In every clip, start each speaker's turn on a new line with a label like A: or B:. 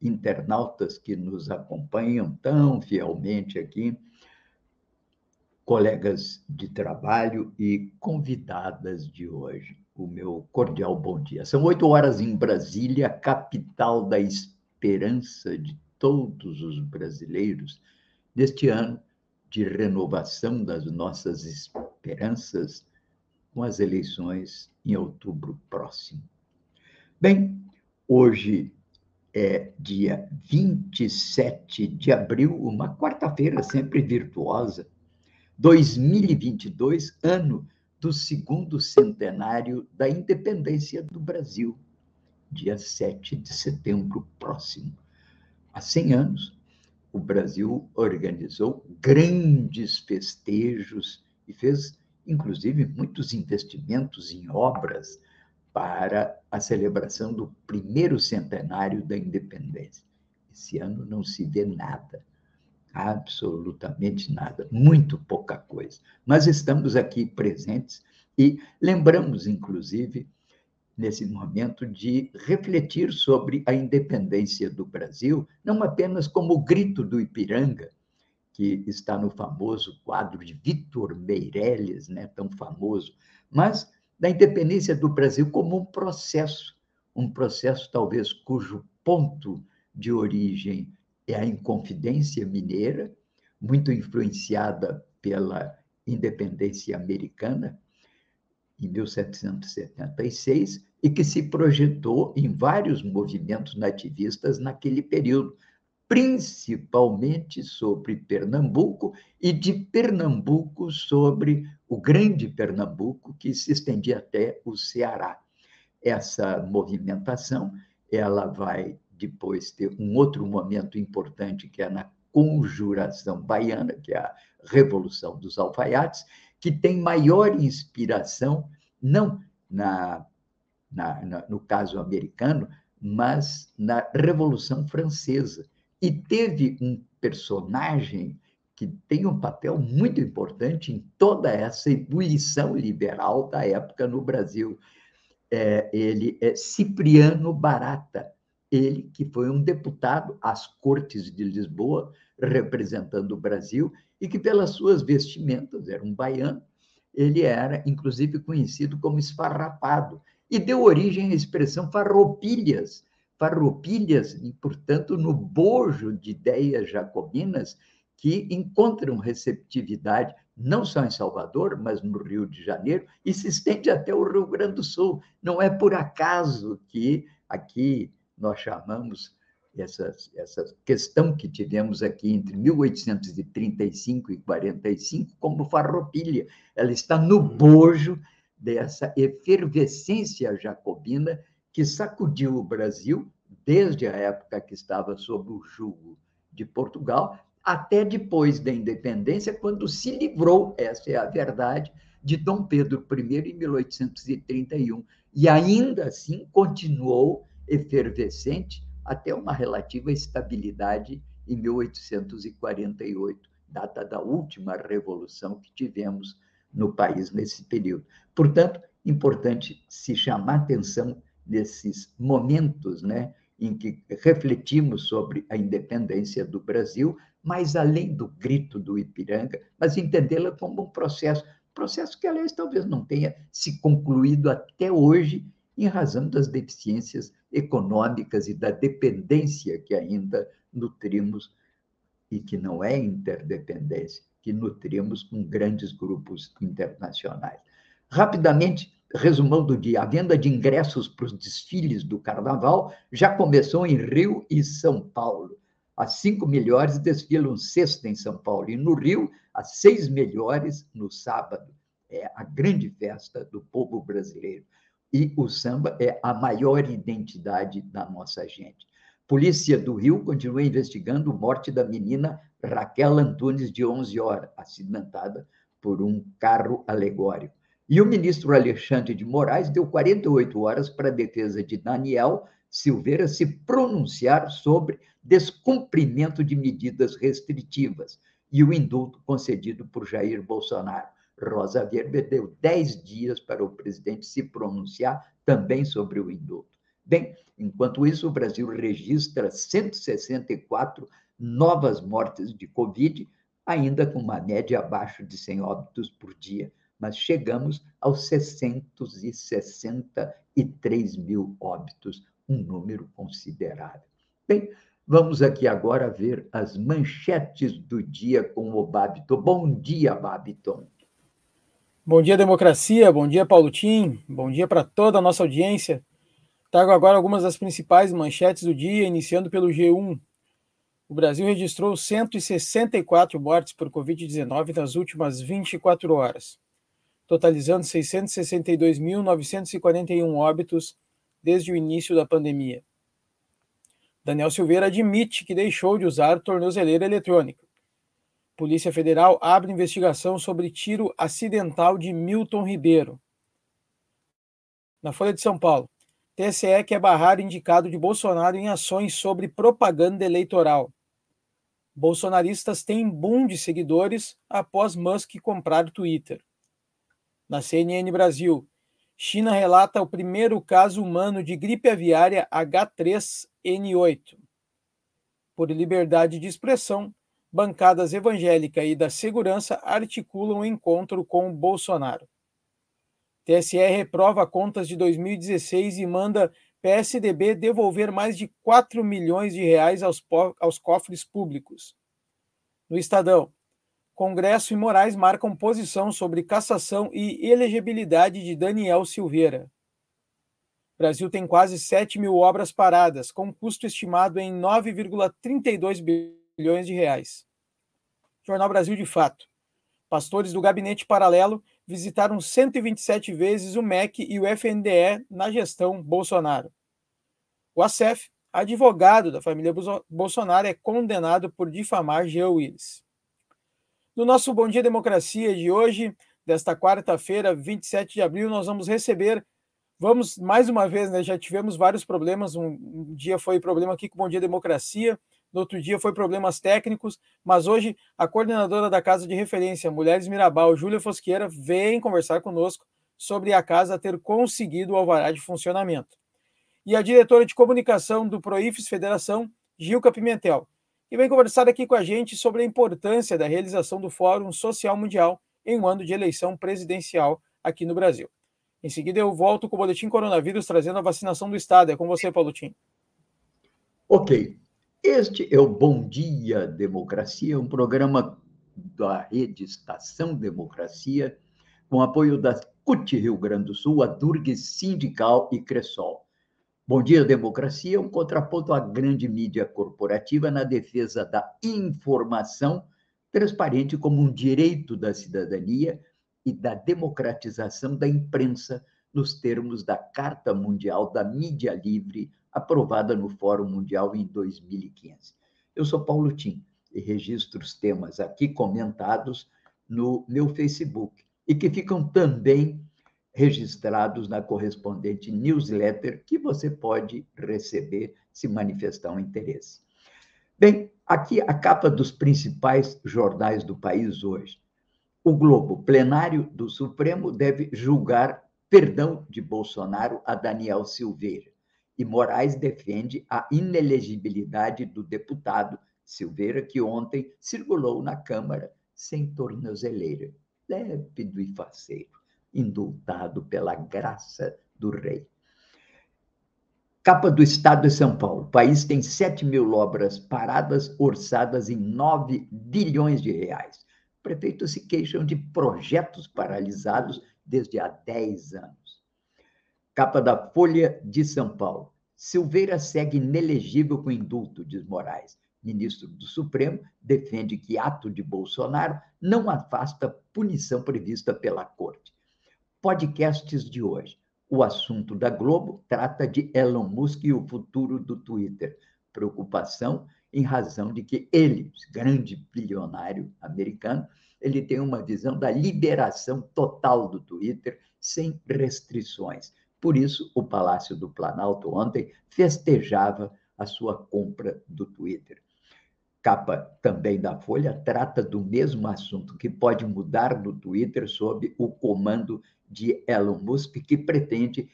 A: internautas que nos acompanham tão fielmente aqui, colegas de trabalho e convidadas de hoje. O meu cordial bom dia. São oito horas em Brasília, capital da esperança de todos os brasileiros, neste ano de renovação das nossas esperanças com as eleições em outubro próximo. Bem, hoje é dia 27 de abril, uma quarta-feira sempre virtuosa, 2022, ano do segundo centenário da independência do Brasil, dia 7 de setembro próximo. Há 100 anos, o Brasil organizou grandes festejos e fez, inclusive, muitos investimentos em obras para a celebração do primeiro centenário da independência. Esse ano não se vê nada, absolutamente nada, muito pouca coisa. Mas estamos aqui presentes e lembramos, inclusive, nesse momento, de refletir sobre a independência do Brasil, não apenas como o grito do Ipiranga, que está no famoso quadro de Vitor Meirelles, né, tão famoso, mas da independência do Brasil como um processo, um processo talvez cujo ponto de origem é a Inconfidência Mineira, muito influenciada pela independência americana, em 1776, e que se projetou em vários movimentos nativistas naquele período, principalmente sobre Pernambuco e de Pernambuco sobre o grande Pernambuco que se estendia até o Ceará. Essa movimentação, ela vai depois ter um outro momento importante que é na conjuração baiana, que é a Revolução dos Alfaiates, que tem maior inspiração não na, na, na no caso americano, mas na Revolução Francesa e teve um personagem que tem um papel muito importante em toda essa ebulição liberal da época no Brasil. É, ele é Cipriano Barata, ele que foi um deputado às Cortes de Lisboa, representando o Brasil, e que, pelas suas vestimentas, era um baiano, ele era, inclusive, conhecido como esfarrapado, e deu origem à expressão farroupilhas, farroupilhas, e, portanto, no bojo de ideias jacobinas que encontram receptividade não só em Salvador, mas no Rio de Janeiro, e se estende até o Rio Grande do Sul. Não é por acaso que aqui nós chamamos essa, essa questão que tivemos aqui entre 1835 e 45 como farroupilha. Ela está no bojo dessa efervescência jacobina que sacudiu o Brasil desde a época que estava sob o jugo de Portugal até depois da independência, quando se livrou, essa é a verdade, de Dom Pedro I em 1831 e ainda assim continuou efervescente até uma relativa estabilidade em 1848, data da última revolução que tivemos no país nesse período. Portanto, importante se chamar atenção nesses momentos né, em que refletimos sobre a independência do Brasil, mas além do grito do Ipiranga, mas entendê-la como um processo, processo que, aliás, talvez não tenha se concluído até hoje, em razão das deficiências econômicas e da dependência que ainda nutrimos, e que não é interdependência, que nutrimos com grandes grupos internacionais. Rapidamente, resumão do dia: a venda de ingressos para os desfiles do carnaval já começou em Rio e São Paulo. As cinco melhores desfilam sexta em São Paulo e no Rio, as seis melhores no sábado. É a grande festa do povo brasileiro. E o samba é a maior identidade da nossa gente. Polícia do Rio continua investigando a morte da menina Raquel Antunes, de 11 horas, acidentada por um carro alegórico. E o ministro Alexandre de Moraes deu 48 horas para a defesa de Daniel Silveira se pronunciar sobre descumprimento de medidas restritivas e o indulto concedido por Jair Bolsonaro. Rosa Weber deu 10 dias para o presidente se pronunciar também sobre o indulto. Bem, enquanto isso, o Brasil registra 164 novas mortes de Covid, ainda com uma média abaixo de 100 óbitos por dia, mas chegamos aos 663 mil óbitos, um número considerável. Bem, vamos aqui agora ver as manchetes do dia com o Babiton. Bom dia, Babiton.
B: Bom dia, democracia. Bom dia, Paulo Tim. Bom dia para toda a nossa audiência. Trago agora algumas das principais manchetes do dia, iniciando pelo G1. O Brasil registrou 164 mortes por Covid-19 nas últimas 24 horas, totalizando 662.941 óbitos desde o início da pandemia. Daniel Silveira admite que deixou de usar tornozeleira eletrônica. Polícia Federal abre investigação sobre tiro acidental de Milton Ribeiro. Na Folha de São Paulo, TSE quer barrar indicado de Bolsonaro em ações sobre propaganda eleitoral. Bolsonaristas têm boom de seguidores após Musk comprar Twitter. Na CNN Brasil, China relata o primeiro caso humano de gripe aviária H3N8. Por liberdade de expressão, bancadas evangélica e da segurança articulam um encontro com Bolsonaro. TSE reprova contas de 2016 e manda PSDB devolver mais de 4 milhões de reais aos, aos cofres públicos. No Estadão, Congresso e Moraes marcam posição sobre cassação e elegibilidade de Daniel Silveira. O Brasil tem quase 7 mil obras paradas, com custo estimado em 9,32 bilhões de reais. Jornal Brasil de Fato. Pastores do gabinete paralelo visitaram 127 vezes o MEC e o FNDE na gestão Bolsonaro. O ACEF, advogado da família Bolsonaro, é condenado por difamar Jean Willis. No nosso Bom Dia Democracia de hoje, desta quarta-feira, 27 de abril, nós vamos receber. Vamos, mais uma vez, né, já tivemos vários problemas. Um, um dia foi problema aqui com o Bom Dia Democracia, no outro dia foi problemas técnicos, mas hoje a coordenadora da Casa de Referência, Mulheres Mirabal, Júlia Fosqueira, vem conversar conosco sobre a casa ter conseguido o alvará de funcionamento. E a diretora de comunicação do Proifes Federação, Gilca Pimentel e vem conversar aqui com a gente sobre a importância da realização do Fórum Social Mundial em um ano de eleição presidencial aqui no Brasil. Em seguida, eu volto com o Boletim Coronavírus trazendo a vacinação do Estado. É com você, Paulo Tim.
A: Ok. Este é o Bom Dia Democracia, um programa da rede Estação Democracia, com apoio da CUT Rio Grande do Sul, a Durg Sindical e Cressol. Bom Dia Democracia, um contraponto à grande mídia corporativa na defesa da informação transparente como um direito da cidadania e da democratização da imprensa nos termos da Carta Mundial da Mídia Livre, aprovada no Fórum Mundial em 2015. Eu sou Paulo Tim e registro os temas aqui comentados no meu Facebook e que ficam também registrados na correspondente newsletter que você pode receber se manifestar um interesse. Bem, aqui a capa dos principais jornais do país hoje. O Globo, plenário do Supremo, deve julgar perdão de Bolsonaro a Daniel Silveira. E Moraes defende a inelegibilidade do deputado Silveira, que ontem circulou na Câmara sem tornozeleira. Lépido e faceiro indultado pela graça do rei. Capa do Estado de São Paulo. O país tem 7 mil obras paradas, orçadas em 9 bilhões de reais. Prefeitos se queixam de projetos paralisados desde há 10 anos. Capa da Folha de São Paulo. Silveira segue inelegível com indulto, diz Moraes. Ministro do Supremo defende que ato de Bolsonaro não afasta punição prevista pela Corte podcasts de hoje. O assunto da Globo trata de Elon Musk e o futuro do Twitter. preocupação em razão de que ele, grande bilionário americano, ele tem uma visão da liberação total do Twitter sem restrições. Por isso, o Palácio do Planalto ontem festejava a sua compra do Twitter. Capa também da Folha trata do mesmo assunto que pode mudar no Twitter sob o comando de Elon Musk, que pretende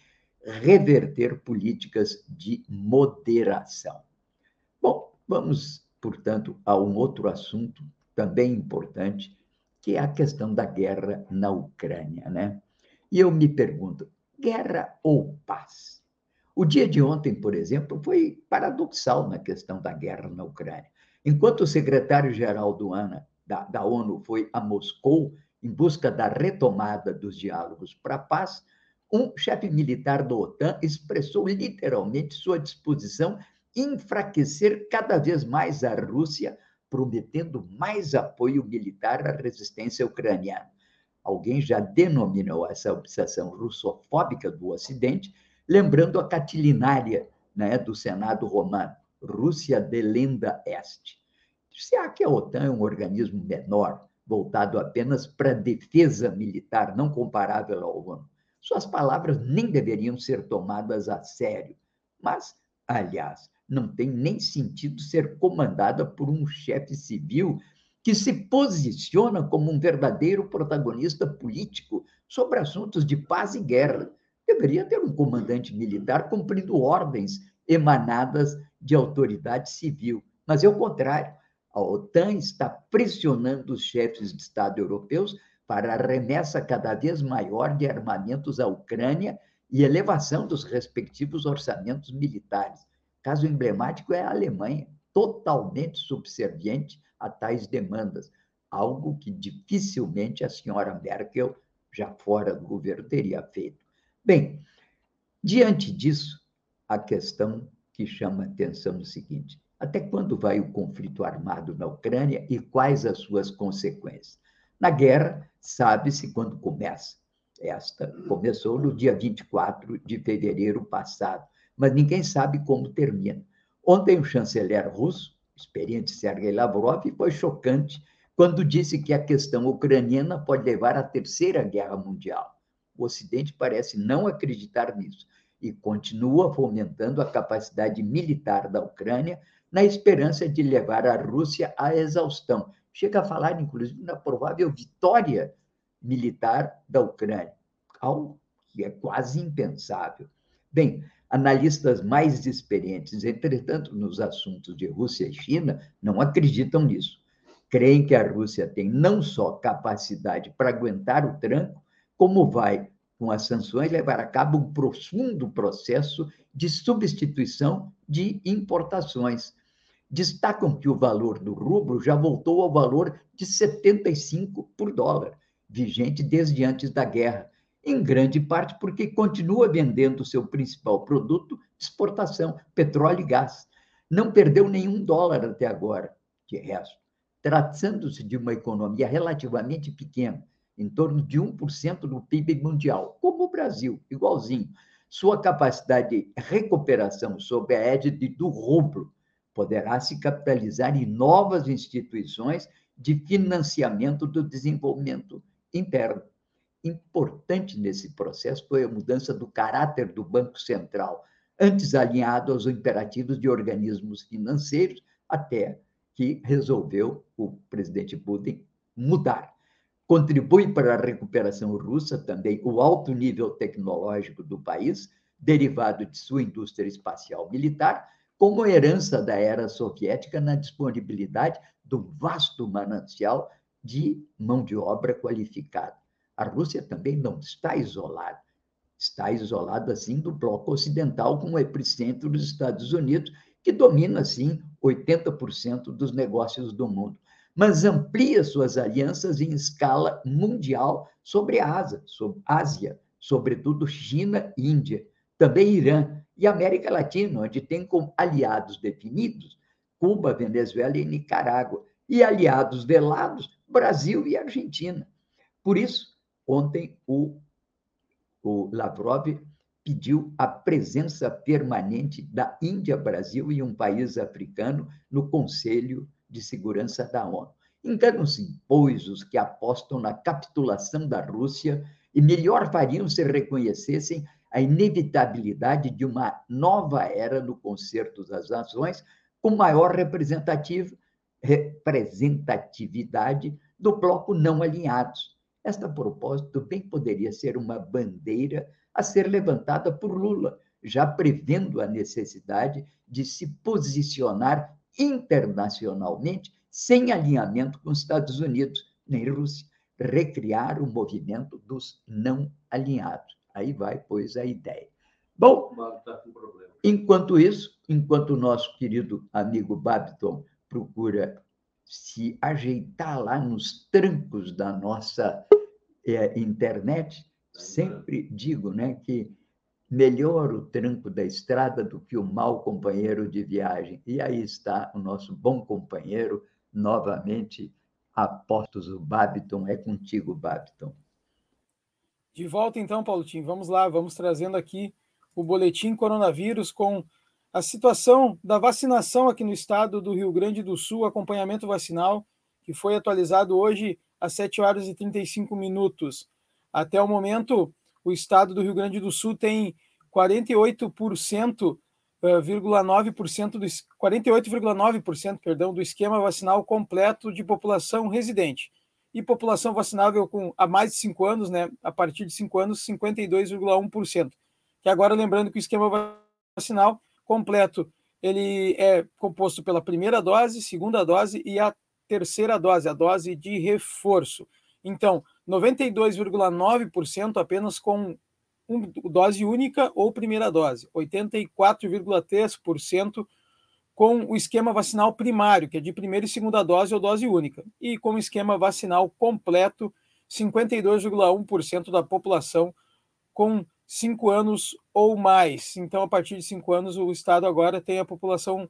A: reverter políticas de moderação. Bom, vamos, portanto, a um outro assunto também importante, que é a questão da guerra na Ucrânia, né? E eu me pergunto, guerra ou paz? O dia de ontem, por exemplo, foi paradoxal na questão da guerra na Ucrânia. Enquanto o secretário-geral da, da ONU foi a Moscou em busca da retomada dos diálogos para a paz, um chefe militar da OTAN expressou literalmente sua disposição enfraquecer cada vez mais a Rússia, prometendo mais apoio militar à resistência ucraniana. Alguém já denominou essa obsessão russofóbica do Ocidente, lembrando a catilinária né, do Senado romano, Rússia delenda est. Será que a OTAN é um organismo menor, voltado apenas para defesa militar, não comparável ao ONU? Suas palavras nem deveriam ser tomadas a sério. Mas, aliás, não tem nem sentido ser comandada por um chefe civil que se posiciona como um verdadeiro protagonista político sobre assuntos de paz e guerra. Deveria ter um comandante militar cumprindo ordens emanadas de autoridade civil. Mas é o contrário. A OTAN está pressionando os chefes de Estado europeus para a remessa cada vez maior de armamentos à Ucrânia e elevação dos respectivos orçamentos militares. Caso emblemático é a Alemanha, totalmente subserviente a tais demandas, algo que dificilmente a senhora Merkel, já fora do governo, teria feito. Bem, diante disso, a questão que chama atenção é o seguinte: até quando vai o conflito armado na Ucrânia e quais as suas consequências? Na guerra, sabe-se quando começa. Esta começou no dia 24 de fevereiro passado, mas ninguém sabe como termina. Ontem, o chanceler russo, experiente Sergei Lavrov, foi chocante quando disse que a questão ucraniana pode levar à Terceira Guerra Mundial. O Ocidente parece não acreditar nisso e continua fomentando a capacidade militar da Ucrânia na esperança de levar a Rússia à exaustão. Chega a falar, inclusive, na provável vitória militar da Ucrânia, algo que é quase impensável. Bem, analistas mais experientes, entretanto, nos assuntos de Rússia e China, não acreditam nisso. Creem que a Rússia tem não só capacidade para aguentar o tranco, como vai, com as sanções, levar a cabo um profundo processo de substituição de importações destacam que o valor do rublo já voltou ao valor de 75 por dólar, vigente desde antes da guerra, em grande parte porque continua vendendo seu principal produto de exportação, petróleo e gás. Não perdeu nenhum dólar até agora, de resto. Tratando-se de uma economia relativamente pequena, em torno de 1% do PIB mundial, como o Brasil, igualzinho. Sua capacidade de recuperação sob a égide do rublo poderá se capitalizar em novas instituições de financiamento do desenvolvimento interno. Importante nesse processo foi a mudança do caráter do Banco Central, antes alinhado aos imperativos de organismos financeiros, até que resolveu o presidente Putin mudar. Contribui para a recuperação russa também o alto nível tecnológico do país, derivado de sua indústria espacial militar, como herança da era soviética na disponibilidade do vasto manancial de mão de obra qualificada. A Rússia também não está isolada. Está isolada, assim, do bloco ocidental, com o epicentro dos Estados Unidos, que domina, assim, 80% dos negócios do mundo, mas amplia suas alianças em escala mundial sobre a Ásia, sobre Ásia sobretudo China Índia, também Irã, e América Latina, onde tem como aliados definidos Cuba, Venezuela e Nicarágua, e aliados velados Brasil e Argentina. Por isso, ontem o, o Lavrov pediu a presença permanente da Índia, Brasil e um país africano no Conselho de Segurança da ONU. Enganam-se, pois, os que apostam na capitulação da Rússia e melhor fariam se reconhecessem a inevitabilidade de uma nova era no concerto das nações, com maior representatividade do bloco não alinhados. Esta propósito bem poderia ser uma bandeira a ser levantada por Lula, já prevendo a necessidade de se posicionar internacionalmente sem alinhamento com os Estados Unidos nem Rússia, recriar o movimento dos não alinhados. Aí vai, pois, a ideia. Bom, enquanto isso, enquanto o nosso querido amigo Babiton procura se ajeitar lá nos trancos da nossa é, internet, sempre digo né, que melhor o tranco da estrada do que o mau companheiro de viagem. E aí está o nosso bom companheiro, novamente, apostos o Babiton. É contigo, Babiton.
B: De volta então, Paulotinho. Vamos lá, vamos trazendo aqui o boletim coronavírus com a situação da vacinação aqui no estado do Rio Grande do Sul, acompanhamento vacinal, que foi atualizado hoje às 7 horas e 35 minutos. Até o momento, o estado do Rio Grande do Sul tem 48,9% eh, do 48,9% perdão do esquema vacinal completo de população residente e população vacinável com há mais de 5 anos, né, a partir de 5 anos, 52,1%. Que agora lembrando que o esquema vacinal completo ele é composto pela primeira dose, segunda dose e a terceira dose, a dose de reforço. Então, 92,9% apenas com um, dose única ou primeira dose, 84,3% com o esquema vacinal primário, que é de primeira e segunda dose ou dose única, e com o esquema vacinal completo, 52,1% da população com cinco anos ou mais. Então, a partir de cinco anos, o Estado agora tem a população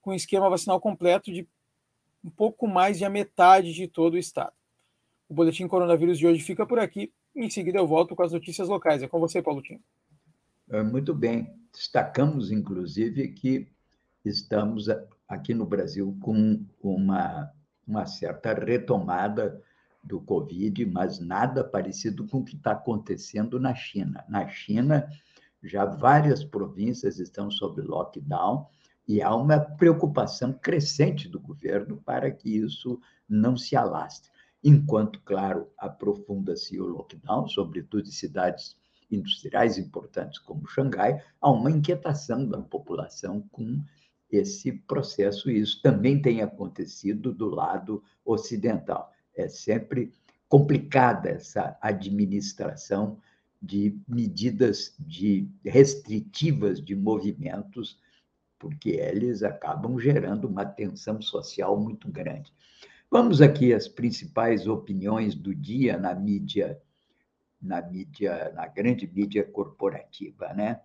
B: com esquema vacinal completo de um pouco mais de a metade de todo o Estado. O boletim coronavírus de hoje fica por aqui. Em seguida, eu volto com as notícias locais. É com você, Paulo Tim.
A: É, muito bem. Destacamos, inclusive, que estamos aqui no Brasil com uma, uma certa retomada do Covid, mas nada parecido com o que está acontecendo na China. Na China, já várias províncias estão sob lockdown e há uma preocupação crescente do governo para que isso não se alastre. Enquanto, claro, aprofunda-se o lockdown, sobretudo em cidades industriais importantes como Xangai, há uma inquietação da população com esse processo, e isso também tem acontecido do lado ocidental é sempre complicada essa administração de medidas de restritivas de movimentos, porque eles acabam gerando uma tensão social muito grande. Vamos aqui às principais opiniões do dia na mídia, na mídia, na grande mídia corporativa, né?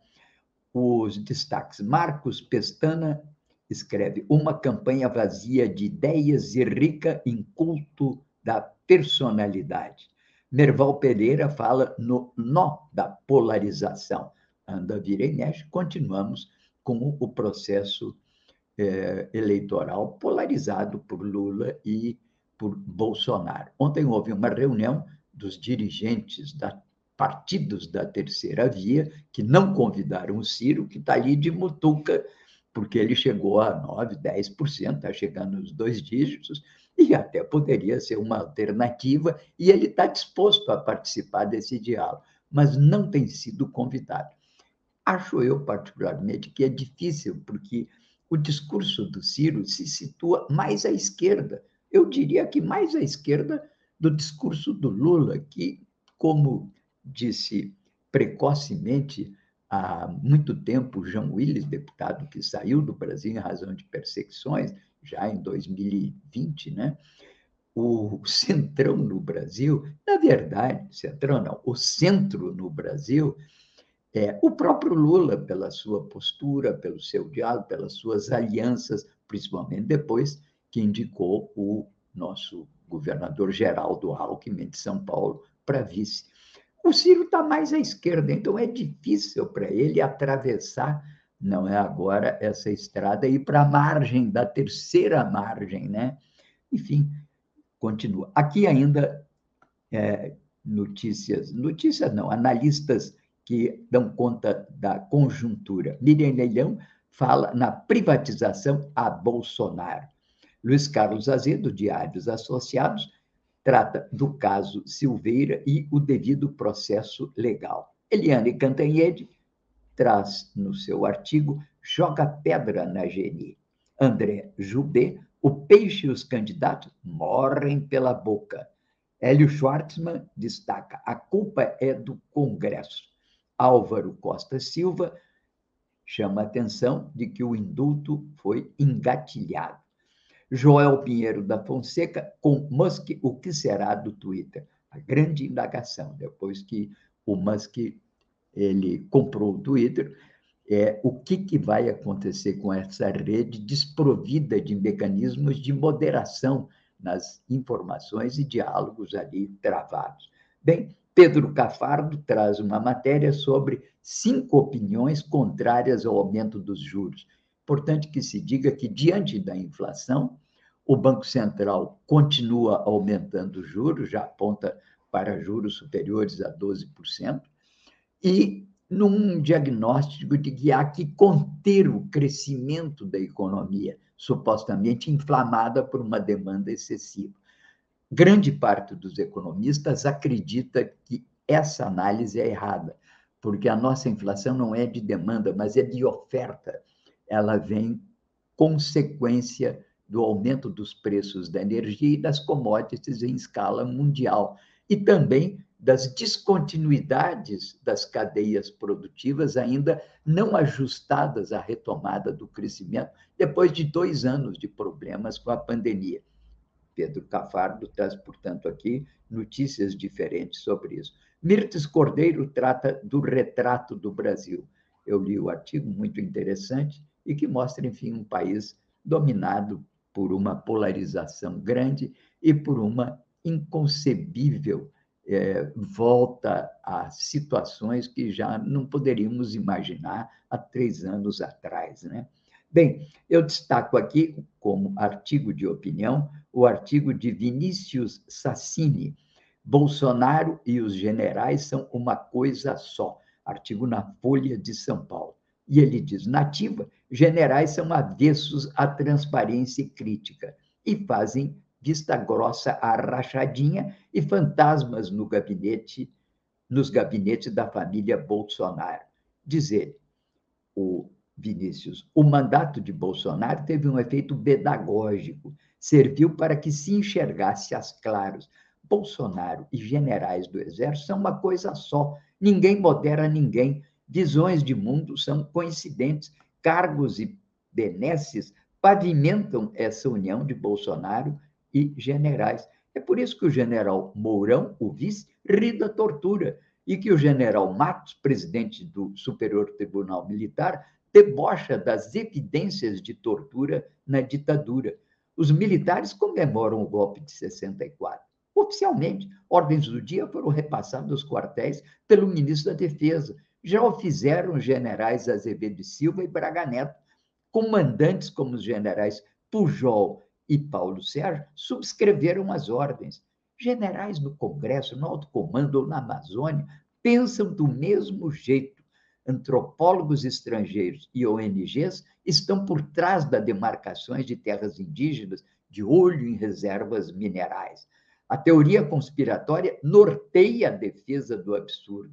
A: Os destaques. Marcos Pestana escreve uma campanha vazia de ideias e rica em culto da personalidade. Merval Pereira fala no nó da polarização. Anda, vira e mexe, continuamos com o processo é, eleitoral polarizado por Lula e por Bolsonaro. Ontem houve uma reunião dos dirigentes da partidos da terceira via que não convidaram o Ciro, que está ali de mutuca, porque ele chegou a 9%, 10%, está chegando nos dois dígitos, e até poderia ser uma alternativa, e ele está disposto a participar desse diálogo, mas não tem sido convidado. Acho eu, particularmente, que é difícil, porque o discurso do Ciro se situa mais à esquerda, eu diria que mais à esquerda do discurso do Lula, que, como disse precocemente há muito tempo João Willis, deputado que saiu do Brasil em razão de perseguições, já em 2020, né? O centrão no Brasil, na verdade, centrão não, o centro no Brasil é o próprio Lula, pela sua postura, pelo seu diálogo, pelas suas alianças, principalmente depois que indicou o nosso governador Geraldo Alckmin de São Paulo para vice. O Ciro está mais à esquerda, então é difícil para ele atravessar, não é agora, essa estrada e ir para a margem, da terceira margem, né? Enfim, continua. Aqui ainda é, notícias, notícias não, analistas que dão conta da conjuntura. Miriam Leilhão fala na privatização a Bolsonaro. Luiz Carlos Azedo, Diários Associados, trata do caso Silveira e o devido processo legal. Eliane Cantanhede traz no seu artigo Joga Pedra na GNI. André Jubê, o peixe e os candidatos morrem pela boca. Hélio Schwartzman destaca: a culpa é do Congresso. Álvaro Costa Silva chama a atenção de que o indulto foi engatilhado. Joel Pinheiro da Fonseca, com Musk, o que será do Twitter? A grande indagação, depois que o Musk ele comprou o Twitter, é o que, que vai acontecer com essa rede desprovida de mecanismos de moderação nas informações e diálogos ali travados. Bem, Pedro Cafardo traz uma matéria sobre cinco opiniões contrárias ao aumento dos juros. Importante que se diga que, diante da inflação, o Banco Central continua aumentando os juros, já aponta para juros superiores a 12%, e num diagnóstico de que há que conter o crescimento da economia, supostamente inflamada por uma demanda excessiva. Grande parte dos economistas acredita que essa análise é errada porque a nossa inflação não é de demanda, mas é de oferta. Ela vem consequência do aumento dos preços da energia e das commodities em escala mundial, e também das descontinuidades das cadeias produtivas ainda não ajustadas à retomada do crescimento depois de dois anos de problemas com a pandemia. Pedro Cafardo traz, portanto, aqui notícias diferentes sobre isso. Mirtes Cordeiro trata do retrato do Brasil. Eu li o artigo, muito interessante, e que mostra, enfim, um país dominado por uma polarização grande e por uma inconcebível é, volta a situações que já não poderíamos imaginar há três anos atrás. Né? Bem, eu destaco aqui, como artigo de opinião, o artigo de Vinícius Sassini, Bolsonaro e os generais são uma coisa só. Artigo na Folha de São Paulo. E ele diz: nativa, generais são avessos à transparência e crítica e fazem vista grossa à rachadinha e fantasmas no gabinete, nos gabinetes da família Bolsonaro. Diz ele, o Vinícius, o mandato de Bolsonaro teve um efeito pedagógico, serviu para que se enxergasse às claras Bolsonaro e generais do Exército são uma coisa só. Ninguém modera ninguém. Visões de mundo são coincidentes. Cargos e benesses pavimentam essa união de Bolsonaro e generais. É por isso que o general Mourão, o vice, ri da tortura e que o general Matos, presidente do Superior Tribunal Militar, debocha das evidências de tortura na ditadura. Os militares comemoram o golpe de 64. Oficialmente, ordens do dia foram repassadas aos quartéis pelo ministro da Defesa. Já o fizeram os generais Azevedo Silva e Braga Neto. Comandantes como os generais Pujol e Paulo Sérgio subscreveram as ordens. Generais no Congresso, no alto comando ou na Amazônia pensam do mesmo jeito. Antropólogos estrangeiros e ONGs estão por trás das demarcações de terras indígenas de olho em reservas minerais. A teoria conspiratória norteia a defesa do absurdo.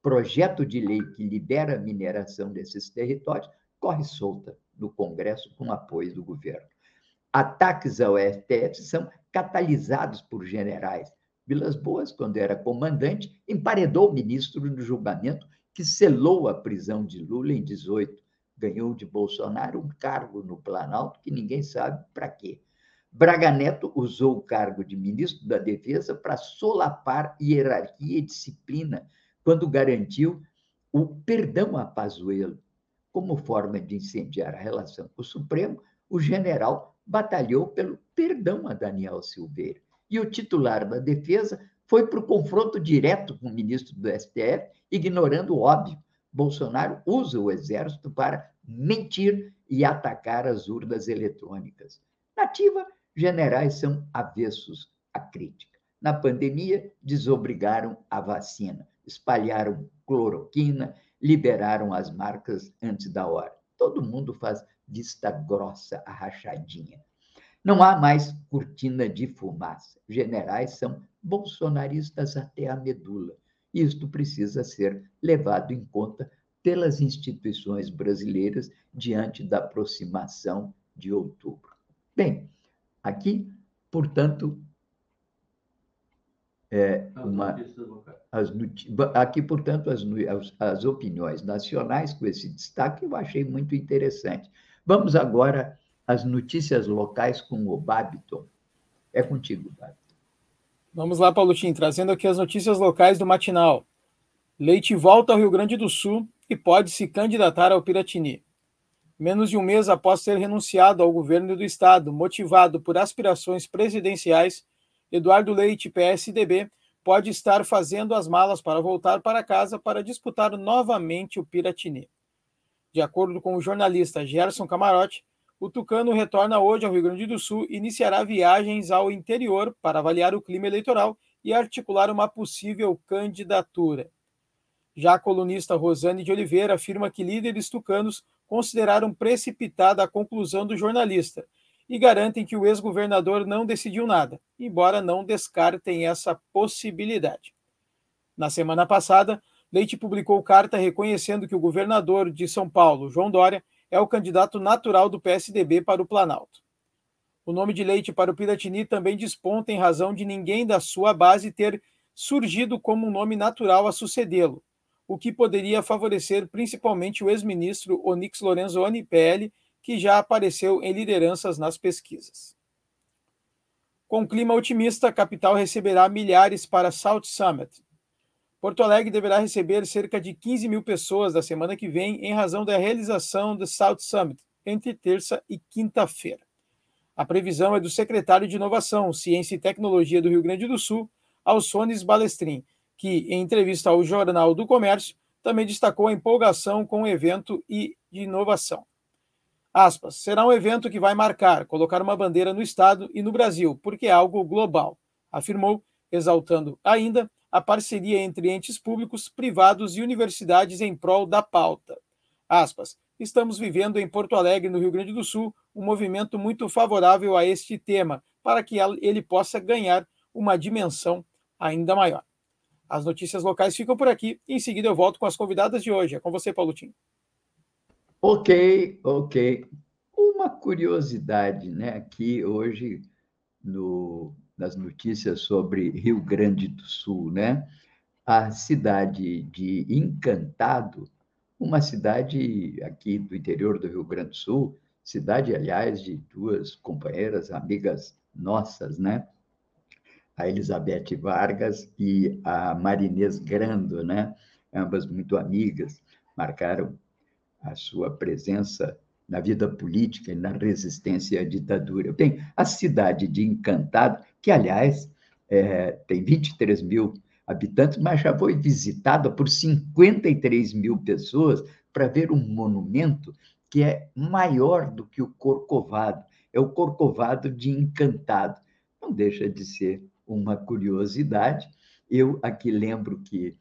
A: Projeto de lei que libera a mineração desses territórios corre solta no Congresso com apoio do governo. Ataques ao STF são catalisados por generais. Vilas Boas, quando era comandante, emparedou o ministro no julgamento que selou a prisão de Lula em 18. Ganhou de Bolsonaro um cargo no Planalto que ninguém sabe para quê. Braga Neto usou o cargo de ministro da Defesa para solapar hierarquia e disciplina, quando garantiu o perdão a Pazuello. Como forma de incendiar a relação com o Supremo, o general batalhou pelo perdão a Daniel Silveira. E o titular da defesa foi para o confronto direto com o ministro do STF, ignorando o óbvio. Bolsonaro usa o exército para mentir e atacar as urnas eletrônicas. Nativa, generais são avessos à crítica. Na pandemia, desobrigaram a vacina, espalharam cloroquina, liberaram as marcas antes da hora. Todo mundo faz vista grossa, a rachadinha. Não há mais cortina de fumaça. Generais são bolsonaristas até a medula. Isto precisa ser levado em conta pelas instituições brasileiras diante da aproximação de outubro. Bem, aqui, portanto, é uma, as, aqui, portanto, as, as opiniões nacionais com esse destaque eu achei muito interessante. Vamos agora às notícias locais com o Babiton. É contigo, Babiton.
B: Vamos lá, Paulotinho, trazendo aqui as notícias locais do Matinal. Leite volta ao Rio Grande do Sul e pode se candidatar ao Piratini. Menos de um mês após ter renunciado ao governo do estado, motivado por aspirações presidenciais, Eduardo Leite, PSDB, pode estar fazendo as malas para voltar para casa para disputar novamente o Piratini. De acordo com o jornalista Gerson Camarote, o Tucano retorna hoje ao Rio Grande do Sul e iniciará viagens ao interior para avaliar o clima eleitoral e articular uma possível candidatura. Já a colunista Rosane de Oliveira afirma que líderes tucanos consideraram precipitada a conclusão do jornalista e garantem que o ex-governador não decidiu nada, embora não descartem essa possibilidade. Na semana passada, Leite publicou carta reconhecendo que o governador de São Paulo, João Dória, é o candidato natural do PSDB para o Planalto. O nome de Leite para o Piratini também desponta em razão de ninguém da sua base ter surgido como um nome natural a sucedê-lo, o que poderia favorecer principalmente o ex-ministro Onyx Lorenzoni, PL, que já apareceu em lideranças nas pesquisas. Com clima otimista, a capital receberá milhares para South Summit, Porto Alegre deverá receber cerca de 15 mil pessoas da semana que vem em razão da realização do South Summit entre terça e quinta-feira. A previsão é do secretário de Inovação, Ciência e Tecnologia do Rio Grande do Sul, Alsones Balestrin, que, em entrevista ao Jornal do Comércio, também destacou a empolgação com o evento e de inovação. Aspas, será um evento que vai marcar, colocar uma bandeira no Estado e no Brasil, porque é algo global, afirmou, exaltando ainda a parceria entre entes públicos, privados e universidades em prol da pauta. Aspas. Estamos vivendo em Porto Alegre, no Rio Grande do Sul, um movimento muito favorável a este tema, para que ele possa ganhar uma dimensão ainda maior. As notícias locais ficam por aqui. Em seguida, eu volto com as convidadas de hoje. É com você, Paulo
A: Ok, ok. Uma curiosidade, né? Aqui hoje no nas notícias sobre Rio Grande do Sul, né? A cidade de Encantado, uma cidade aqui do interior do Rio Grande do Sul, cidade, aliás, de duas companheiras, amigas nossas, né? A Elizabeth Vargas e a Marinês Grando, né? Ambas muito amigas, marcaram a sua presença na vida política e na resistência à ditadura. Bem, a cidade de Encantado, que, aliás, é, tem 23 mil habitantes, mas já foi visitada por 53 mil pessoas para ver um monumento que é maior do que o Corcovado. É o Corcovado de Encantado. Não deixa de ser uma curiosidade. Eu aqui lembro que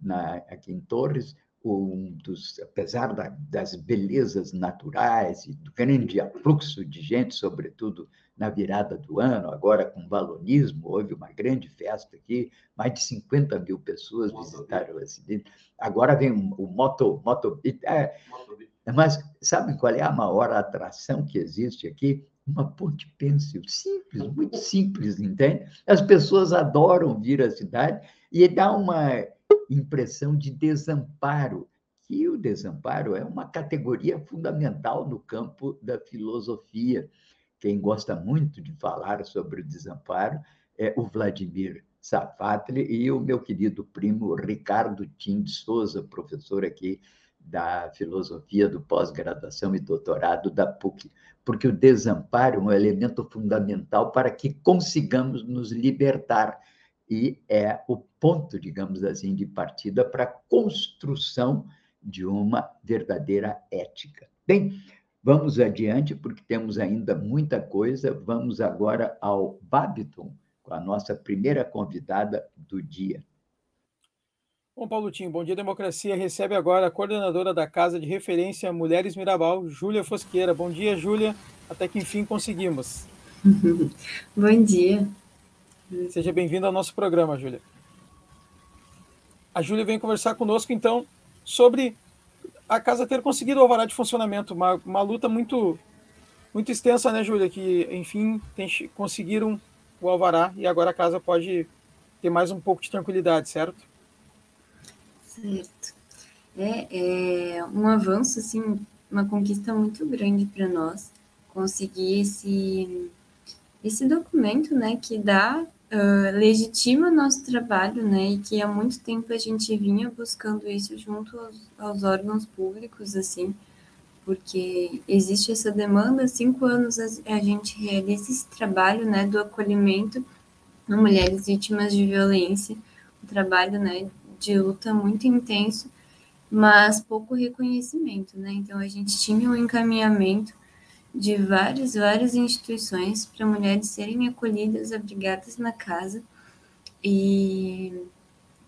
A: na, aqui em Torres um dos, apesar da, das belezas naturais e do grande afluxo de gente, sobretudo na virada do ano, agora com balonismo, houve uma grande festa aqui, mais de 50 mil pessoas visitaram a cidade. Agora vem o, o Moto, Moto é, mas sabem qual é a maior atração que existe aqui? Uma ponte pêncil, simples, muito simples, entende? As pessoas adoram vir à cidade e dá uma impressão de desamparo, que o desamparo é uma categoria fundamental no campo da filosofia. Quem gosta muito de falar sobre o desamparo é o Vladimir Safatli e o meu querido primo Ricardo Tim de Souza, professor aqui da filosofia do pós-graduação e doutorado da PUC, porque o desamparo é um elemento fundamental para que consigamos nos libertar e é o ponto, digamos assim, de partida para a construção de uma verdadeira ética. Bem, vamos adiante, porque temos ainda muita coisa. Vamos agora ao Babiton, com a nossa primeira convidada do dia.
B: Bom, Paulo Tim, Bom Dia Democracia recebe agora a coordenadora da Casa de Referência Mulheres Mirabal, Júlia Fosqueira. Bom dia, Júlia. Até que enfim conseguimos.
C: Bom dia.
B: Seja bem-vinda ao nosso programa, Júlia. A Júlia vem conversar conosco, então, sobre a casa ter conseguido o alvará de funcionamento. Uma, uma luta muito, muito extensa, né, Júlia? Que, enfim, tem, conseguiram o alvará e agora a casa pode ter mais um pouco de tranquilidade, certo?
C: Certo. É, é um avanço, assim, uma conquista muito grande para nós conseguir esse, esse documento, né, que dá, uh, legitima nosso trabalho, né, e que há muito tempo a gente vinha buscando isso junto aos, aos órgãos públicos, assim, porque existe essa demanda, há cinco anos a, a gente realiza esse trabalho, né, do acolhimento a mulheres vítimas de violência, um trabalho, né, de luta muito intenso, mas pouco reconhecimento, né? Então a gente tinha um encaminhamento de várias, várias instituições para mulheres serem acolhidas, abrigadas na casa, e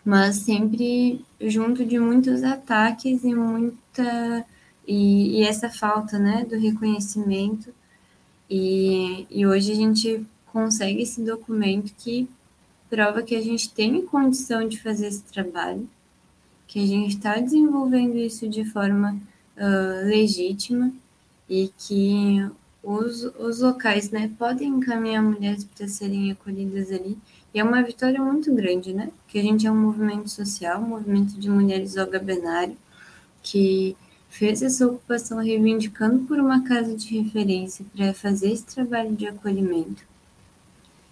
C: mas sempre junto de muitos ataques e muita e, e essa falta, né, do reconhecimento. E, e hoje a gente consegue esse documento que prova que a gente tem condição de fazer esse trabalho, que a gente está desenvolvendo isso de forma uh, legítima e que os, os locais né, podem encaminhar mulheres para serem acolhidas ali. E é uma vitória muito grande, né? Que a gente é um movimento social, um movimento de mulheres algabenário, que fez essa ocupação reivindicando por uma casa de referência para fazer esse trabalho de acolhimento.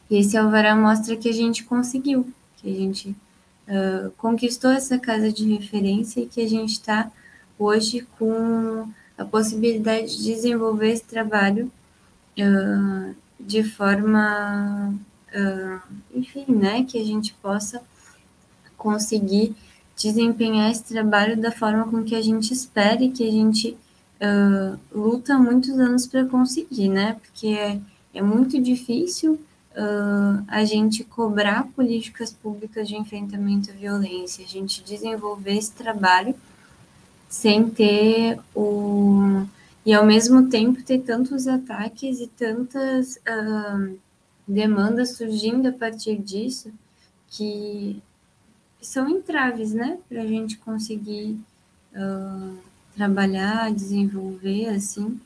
C: E esse alvará mostra que a gente conseguiu, que a gente uh, conquistou essa casa de referência e que a gente está hoje com a possibilidade de desenvolver esse trabalho uh, de forma, uh, enfim, né, que a gente possa conseguir desempenhar esse trabalho da forma com que a gente espera e que a gente uh, luta muitos anos para conseguir, né? Porque é, é muito difícil uh, a gente cobrar políticas públicas de enfrentamento à violência, a gente desenvolver esse trabalho sem ter o. e ao mesmo tempo ter tantos ataques e tantas uh, demandas surgindo a partir disso que são entraves, né, para a gente conseguir uh, trabalhar, desenvolver assim.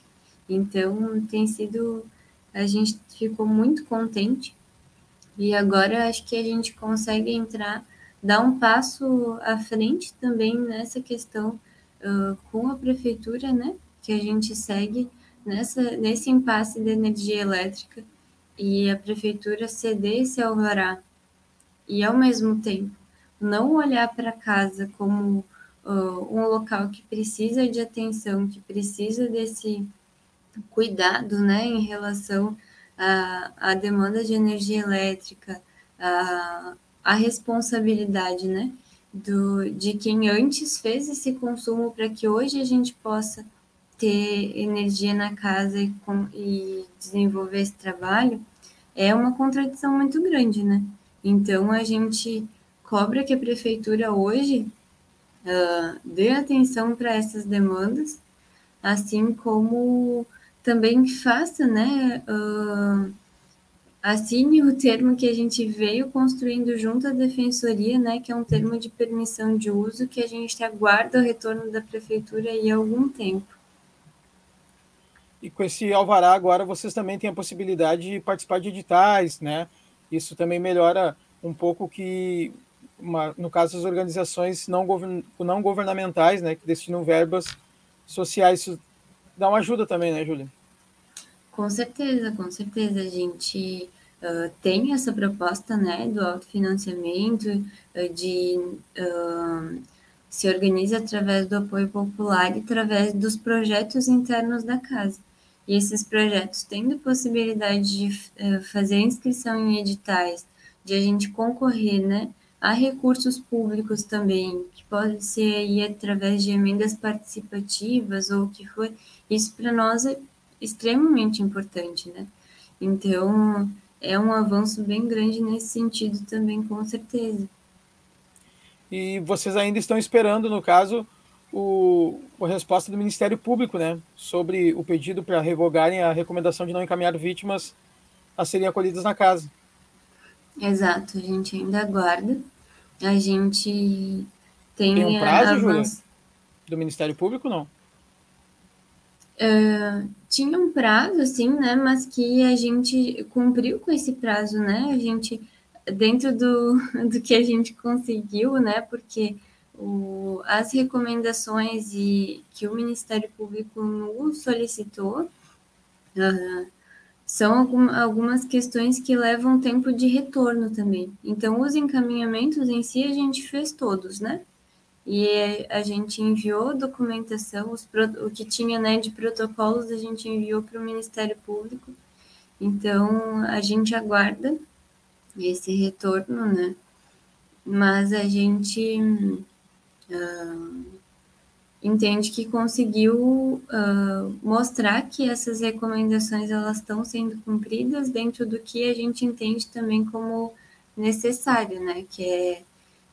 C: Então, tem sido a gente ficou muito contente e agora acho que a gente consegue entrar, dar um passo à frente também nessa questão com a prefeitura, né? Que a gente segue nessa, nesse impasse da energia elétrica e a prefeitura ceder esse alvará e ao mesmo tempo não olhar para casa como uh, um local que precisa de atenção, que precisa desse cuidado né, em relação à, à demanda de energia elétrica, à responsabilidade né, do, de quem antes fez esse consumo para que hoje a gente possa ter energia na casa e, com, e desenvolver esse trabalho, é uma contradição muito grande, né? Então, a gente cobra que a prefeitura hoje uh, dê atenção para essas demandas, assim como também faça, né, uh, assine o termo que a gente veio construindo junto à defensoria, né, que é um termo de permissão de uso que a gente aguarda o retorno da prefeitura aí há algum tempo.
B: E com esse alvará agora vocês também têm a possibilidade de participar de editais, né? Isso também melhora um pouco que, uma, no caso das organizações não, govern, não governamentais, né, que destinam verbas sociais, isso dá uma ajuda também, né, Júlia?
C: Com certeza, com certeza. A gente uh, tem essa proposta né, do autofinanciamento, uh, de uh, se organiza através do apoio popular e através dos projetos internos da casa. E esses projetos tendo possibilidade de fazer inscrição em editais, de a gente concorrer, né, a recursos públicos também, que pode ser aí através de emendas participativas ou o que for, isso para nós é extremamente importante, né? Então, é um avanço bem grande nesse sentido também, com certeza.
B: E vocês ainda estão esperando, no caso, o, a resposta do Ministério Público, né, sobre o pedido para revogarem a recomendação de não encaminhar vítimas a serem acolhidas na casa.
C: Exato, a gente ainda aguarda. A gente tem,
B: tem um prazo, Júlia, do Ministério Público, não?
C: Uh, tinha um prazo, assim, né? Mas que a gente cumpriu com esse prazo, né? A gente, dentro do, do que a gente conseguiu, né? Porque o, as recomendações e que o Ministério Público nos solicitou uh, são algum, algumas questões que levam tempo de retorno também. Então, os encaminhamentos em si a gente fez todos, né? E a gente enviou documentação, os, o que tinha né, de protocolos, a gente enviou para o Ministério Público. Então, a gente aguarda esse retorno, né? Mas a gente uh, entende que conseguiu uh, mostrar que essas recomendações elas estão sendo cumpridas dentro do que a gente entende também como necessário, né? Que é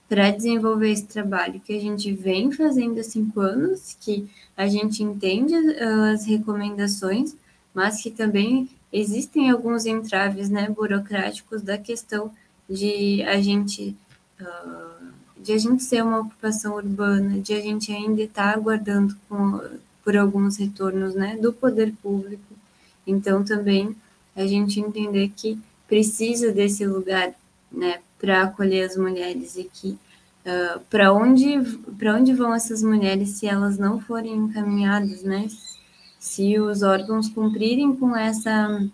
C: para desenvolver esse trabalho que a gente vem fazendo há cinco anos, que a gente entende uh, as recomendações, mas que também existem alguns entraves né, burocráticos da questão de a gente uh, de a gente ser uma ocupação urbana, de a gente ainda estar tá aguardando com, por alguns retornos né, do poder público. Então também a gente entender que precisa desse lugar né, para acolher as mulheres e que uh, para onde para onde vão essas mulheres se elas não forem encaminhadas, né? Se os órgãos cumprirem com essa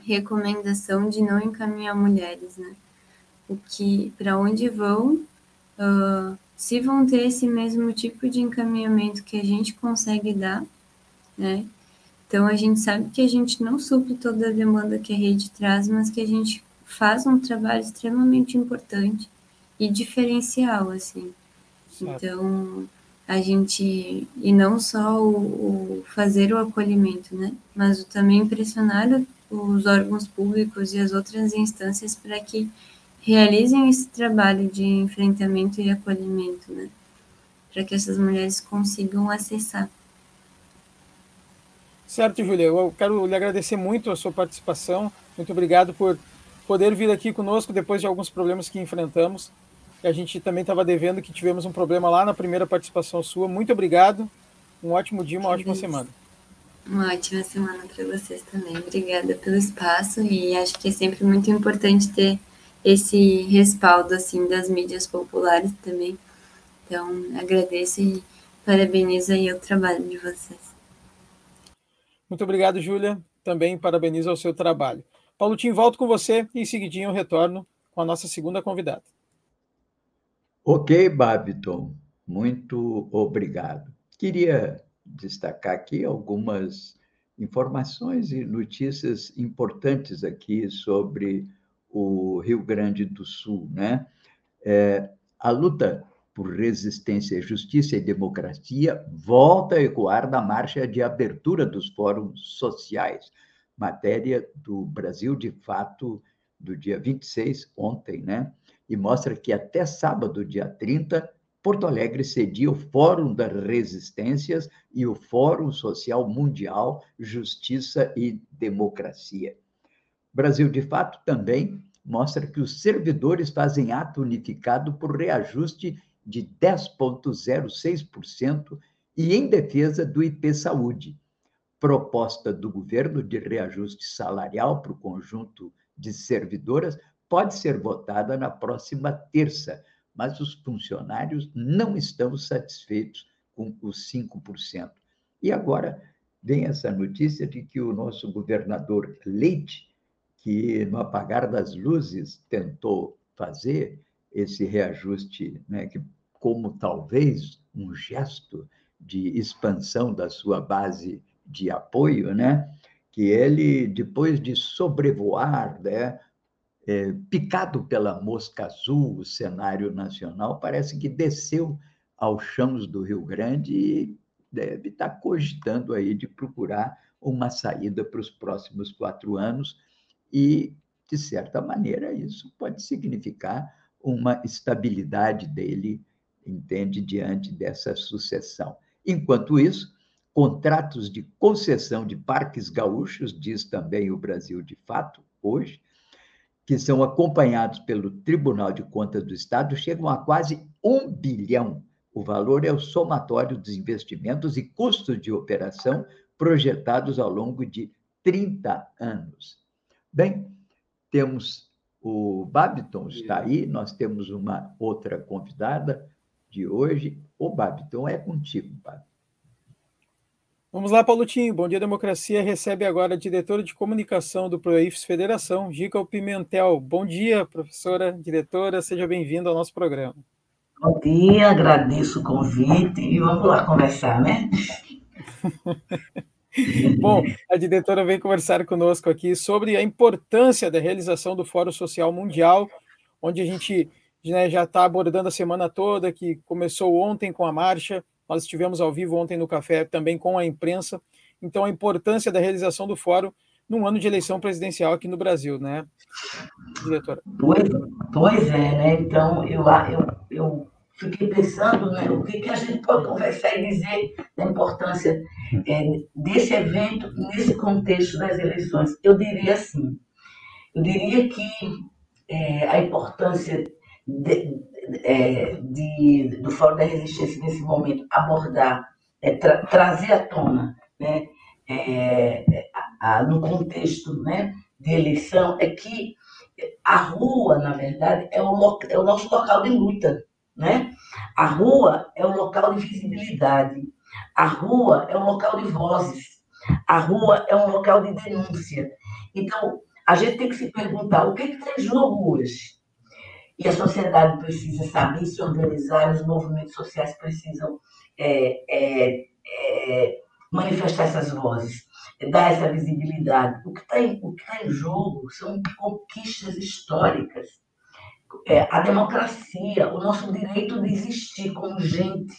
C: recomendação de não encaminhar mulheres, né? O que para onde vão? Uh, se vão ter esse mesmo tipo de encaminhamento que a gente consegue dar, né? Então a gente sabe que a gente não supre toda a demanda que a rede traz, mas que a gente faz um trabalho extremamente importante e diferencial, assim. Certo. Então, a gente, e não só o, o, fazer o acolhimento, né, mas também pressionar os órgãos públicos e as outras instâncias para que realizem esse trabalho de enfrentamento e acolhimento, né, para que essas mulheres consigam acessar.
B: Certo, Júlia, eu quero lhe agradecer muito a sua participação, muito obrigado por poder vir aqui conosco depois de alguns problemas que enfrentamos. A gente também estava devendo que tivemos um problema lá na primeira participação sua. Muito obrigado. Um ótimo dia, uma que ótima semana.
C: Uma ótima semana para vocês também. Obrigada pelo espaço e acho que é sempre muito importante ter esse respaldo assim das mídias populares também. Então, agradeço e parabenizo aí o trabalho de vocês.
B: Muito obrigado, Júlia. Também parabenizo ao seu trabalho. Paulo Tim, volto com você e em seguidinho eu retorno com a nossa segunda convidada.
A: Ok, Babiton, muito obrigado. Queria destacar aqui algumas informações e notícias importantes aqui sobre o Rio Grande do Sul, né? É, a luta por resistência, justiça e democracia volta a ecoar na marcha de abertura dos fóruns sociais matéria do Brasil de Fato, do dia 26, ontem, né? E mostra que até sábado, dia 30, Porto Alegre cedia o Fórum das Resistências e o Fórum Social Mundial Justiça e Democracia. Brasil de Fato também mostra que os servidores fazem ato unificado por reajuste de 10,06% e em defesa do IP Saúde, proposta do governo de reajuste salarial para o conjunto de servidoras pode ser votada na próxima terça, mas os funcionários não estão satisfeitos com os 5%. E agora vem essa notícia de que o nosso governador Leite, que no apagar das luzes tentou fazer esse reajuste, né, que como talvez um gesto de expansão da sua base de apoio, né? que ele, depois de sobrevoar né, é, picado pela mosca azul, o cenário nacional parece que desceu aos chãos do Rio Grande e deve estar cogitando aí de procurar uma saída para os próximos quatro anos e, de certa maneira, isso pode significar uma estabilidade dele, entende, diante dessa sucessão. Enquanto isso, contratos de concessão de parques gaúchos, diz também o Brasil de fato, hoje, que são acompanhados pelo Tribunal de Contas do Estado, chegam a quase um bilhão. O valor é o somatório dos investimentos e custos de operação projetados ao longo de 30 anos. Bem, temos o Babiton está aí, nós temos uma outra convidada de hoje. O Babiton é contigo, Babiton.
B: Vamos lá, Paulotinho. Bom dia, Democracia. Recebe agora a diretora de comunicação do Proifes Federação, Gica Pimentel. Bom dia, professora, diretora. Seja bem-vinda ao nosso programa.
D: Bom dia, agradeço o convite e vamos lá conversar, né?
B: Bom, a diretora vem conversar conosco aqui sobre a importância da realização do Fórum Social Mundial, onde a gente né, já está abordando a semana toda, que começou ontem com a marcha, nós estivemos ao vivo ontem no café também com a imprensa. Então, a importância da realização do fórum num ano de eleição presidencial aqui no Brasil, né, diretora?
D: Pois, pois é, né? Então, eu, eu, eu fiquei pensando né, o que, que a gente pode conversar e dizer da importância é, desse evento nesse contexto das eleições. Eu diria assim, eu diria que é, a importância de, é, de, do Fórum da Resistência nesse momento abordar, é, tra, trazer à tona, né, é, a, a, no contexto né, de eleição, é que a rua, na verdade, é o, é o nosso local de luta. Né? A rua é o local de visibilidade, a rua é um local de vozes, a rua é um local de denúncia. Então, a gente tem que se perguntar o que, que tem jogo hoje? E a sociedade precisa saber se organizar, os movimentos sociais precisam é, é, é, manifestar essas vozes, dar essa visibilidade. O que está em, tá em jogo são conquistas históricas. É, a democracia, o nosso direito de existir como gente,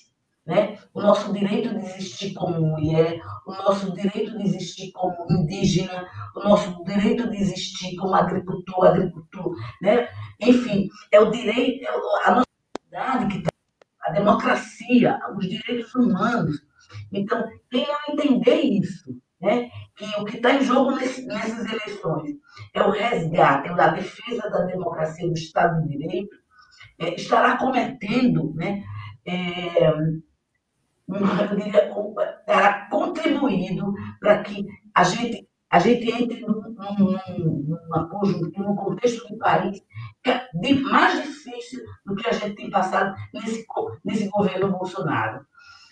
D: né? o nosso direito de existir como mulher, o nosso direito de existir como indígena, o nosso direito de existir como agricultor, agricultor, né? enfim, é o direito, é a nossa sociedade que tem a democracia, os direitos humanos. Então, quem não entender isso, né? que o que está em jogo nesse, nessas eleições é o resgate, é a defesa da democracia, do Estado de Direito, é, estará cometendo né, é, diria, terá contribuído para que a gente, a gente entre num, num, numa conjuntura, num contexto do país é mais difícil do que a gente tem passado nesse, nesse governo Bolsonaro.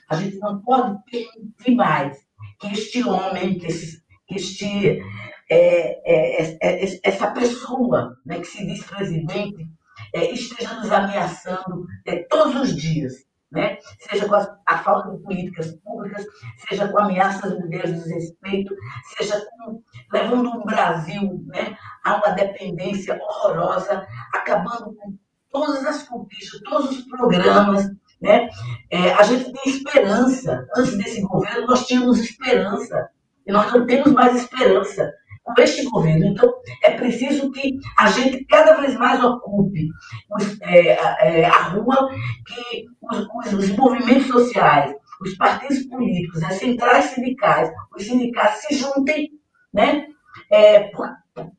D: A gente não pode permitir mais que este homem, que, que este, é, é, é, essa pessoa né, que se diz presidente, é, esteja nos ameaçando é, todos os dias né? seja com a, a, falta de políticas públicas, seja com ameaças às mulheres de desrespeito, seja com, levando o Brasil né, a uma dependência horrorosa, acabando com todas as conquistas, todos os programas. Né? É, a gente tem esperança. Antes desse governo, nós tínhamos esperança. E nós não temos mais esperança com este governo. Então, é preciso que a gente cada vez mais ocupe os, é, é, a rua, que os, os, os, movimentos sociais, os partidos políticos, as centrais sindicais, os sindicatos se juntem, né? É,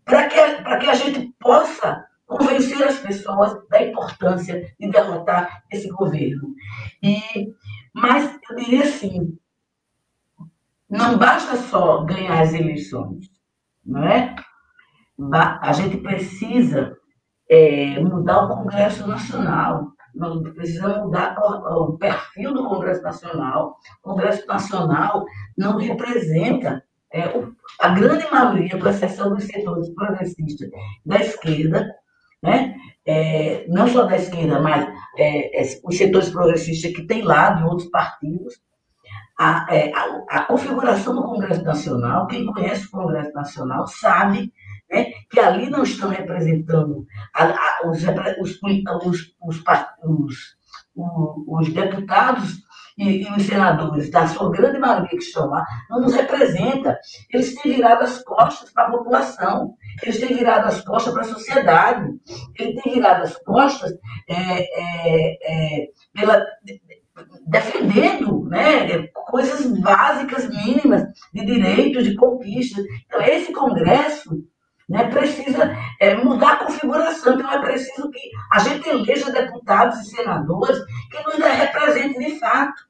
D: para que, que a gente possa convencer as pessoas da importância de derrotar esse governo. E, mas eu diria assim, não basta só ganhar as eleições não é? A gente precisa é, mudar o Congresso Nacional, nós precisamos mudar o perfil do Congresso Nacional. O Congresso Nacional não representa é, a grande maioria, com exceção dos setores progressistas da esquerda, né? É, não só da esquerda, mas é, é os setores progressistas que tem lá de outros partidos, a, é, a, a, configuração do Congresso Nacional, quem conhece o Congresso Nacional sabe né, que ali não estão representando a, os, os, os, os, deputados e, e, os senadores, da sua grande maioria que estão lá, não nos representa. Eles têm virado as costas para a população, eles têm virado as costas para a sociedade, eles têm virado as costas é, é, é, pela, defendendo né, coisas básicas, mínimas, de direitos, de conquistas. Então, esse Congresso né, precisa é, mudar a configuração, então é preciso que a gente eleja deputados e senadores que nos representem de fato,